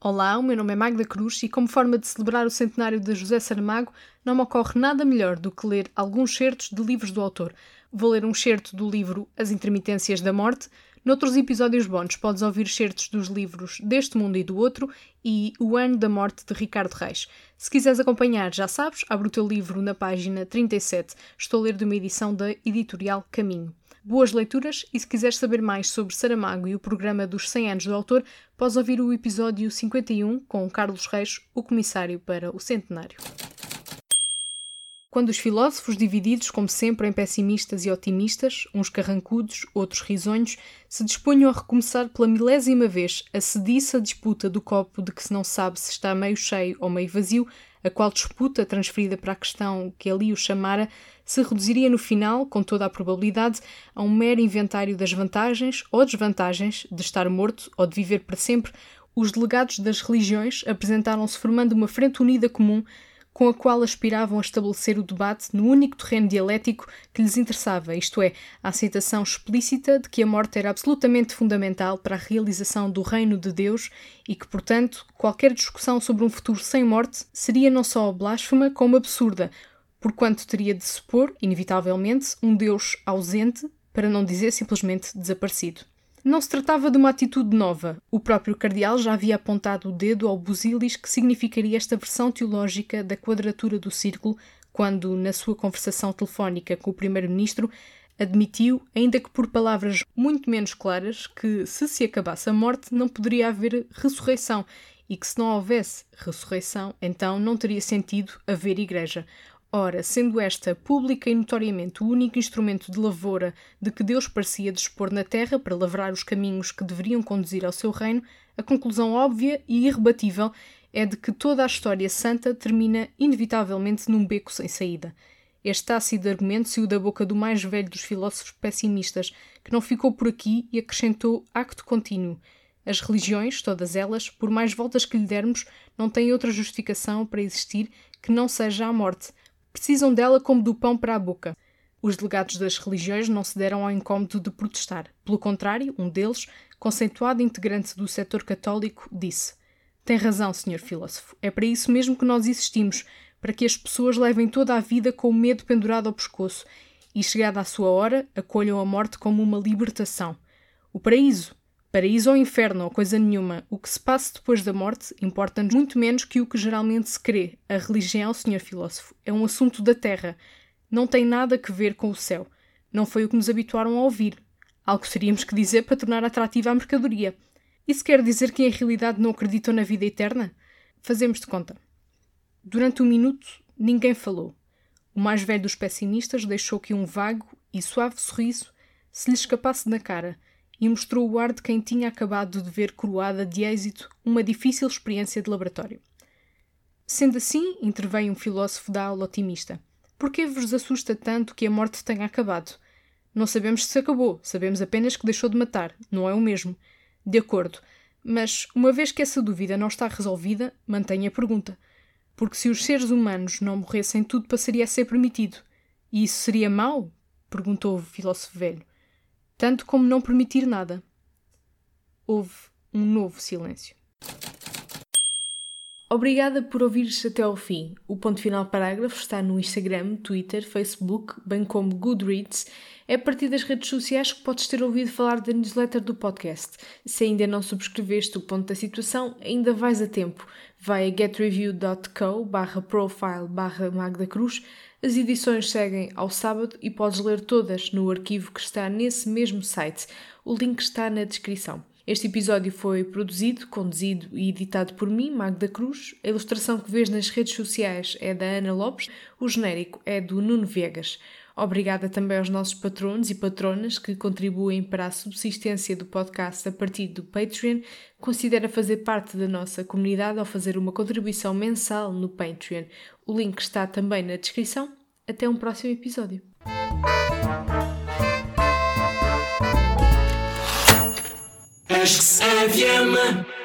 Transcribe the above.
Olá, o meu nome é Magda Cruz e, como forma de celebrar o centenário de José Saramago, não me ocorre nada melhor do que ler alguns certos de livros do autor. Vou ler um certo do livro As Intermitências da Morte. Noutros episódios bónus podes ouvir certos dos livros Deste Mundo e do Outro e O Ano da Morte de Ricardo Reis. Se quiseres acompanhar, já sabes, abre o teu livro na página 37. Estou a ler de uma edição da editorial Caminho. Boas leituras e se quiseres saber mais sobre Saramago e o programa dos 100 anos do autor, podes ouvir o episódio 51 com Carlos Reis, o comissário para o centenário. Quando os filósofos, divididos como sempre em pessimistas e otimistas, uns carrancudos, outros risonhos, se dispunham a recomeçar pela milésima vez a sediça disputa do copo de que se não sabe se está meio cheio ou meio vazio, a qual disputa, transferida para a questão que ali o chamara, se reduziria no final, com toda a probabilidade, a um mero inventário das vantagens ou desvantagens de estar morto ou de viver para sempre, os delegados das religiões apresentaram-se formando uma frente unida comum com a qual aspiravam a estabelecer o debate no único terreno dialético que lhes interessava, isto é, a aceitação explícita de que a morte era absolutamente fundamental para a realização do reino de Deus e que, portanto, qualquer discussão sobre um futuro sem morte seria não só blasfema como absurda, porquanto teria de supor, inevitavelmente, um Deus ausente, para não dizer simplesmente desaparecido. Não se tratava de uma atitude nova. O próprio cardeal já havia apontado o dedo ao busilis que significaria esta versão teológica da quadratura do círculo, quando, na sua conversação telefónica com o primeiro-ministro, admitiu, ainda que por palavras muito menos claras, que se se acabasse a morte não poderia haver ressurreição e que se não houvesse ressurreição, então não teria sentido haver igreja. Ora, sendo esta pública e notoriamente o único instrumento de lavoura de que Deus parecia dispor na terra para lavrar os caminhos que deveriam conduzir ao seu reino, a conclusão óbvia e irrebatível é de que toda a história santa termina inevitavelmente num beco sem saída. Este ácido argumento saiu da boca do mais velho dos filósofos pessimistas, que não ficou por aqui e acrescentou acto contínuo. As religiões, todas elas, por mais voltas que lhe dermos, não têm outra justificação para existir que não seja a morte, precisam dela como do pão para a boca. Os delegados das religiões não se deram ao incómodo de protestar. Pelo contrário, um deles, conceituado integrante do setor católico, disse: Tem razão, senhor filósofo. É para isso mesmo que nós existimos, para que as pessoas levem toda a vida com o medo pendurado ao pescoço e, chegada a sua hora, acolham a morte como uma libertação. O paraíso, Paraíso ou inferno ou coisa nenhuma, o que se passa depois da morte importa-nos muito menos que o que geralmente se crê. A religião, senhor filósofo, é um assunto da terra. Não tem nada a ver com o céu. Não foi o que nos habituaram a ouvir. Algo teríamos que dizer para tornar atrativa a mercadoria. Isso quer dizer que em realidade não acreditam na vida eterna? Fazemos de conta. Durante um minuto, ninguém falou. O mais velho dos pessimistas deixou que um vago e suave sorriso se lhe escapasse da cara e mostrou o ar de quem tinha acabado de ver coroada de êxito uma difícil experiência de laboratório. Sendo assim, interveio um filósofo da aula otimista. Por que vos assusta tanto que a morte tenha acabado? Não sabemos se acabou, sabemos apenas que deixou de matar, não é o mesmo. De acordo, mas uma vez que essa dúvida não está resolvida, mantenha a pergunta. Porque se os seres humanos não morressem, tudo passaria a ser permitido. E isso seria mau? perguntou o filósofo velho tanto como não permitir nada. Houve um novo silêncio. Obrigada por ouvires até ao fim. O ponto final parágrafo está no Instagram, Twitter, Facebook, bem como Goodreads. É a partir das redes sociais que podes ter ouvido falar da newsletter do podcast. Se ainda não subscreveste o ponto da situação, ainda vais a tempo. Vai a getreview.co barra profile barra Magda Cruz as edições seguem ao sábado e podes ler todas no arquivo que está nesse mesmo site. O link está na descrição. Este episódio foi produzido, conduzido e editado por mim, Magda Cruz. A ilustração que vês nas redes sociais é da Ana Lopes, o genérico é do Nuno Viegas. Obrigada também aos nossos patronos e patronas que contribuem para a subsistência do podcast a partir do Patreon. Considera fazer parte da nossa comunidade ao fazer uma contribuição mensal no Patreon. O link está também na descrição. Até um próximo episódio. Acho que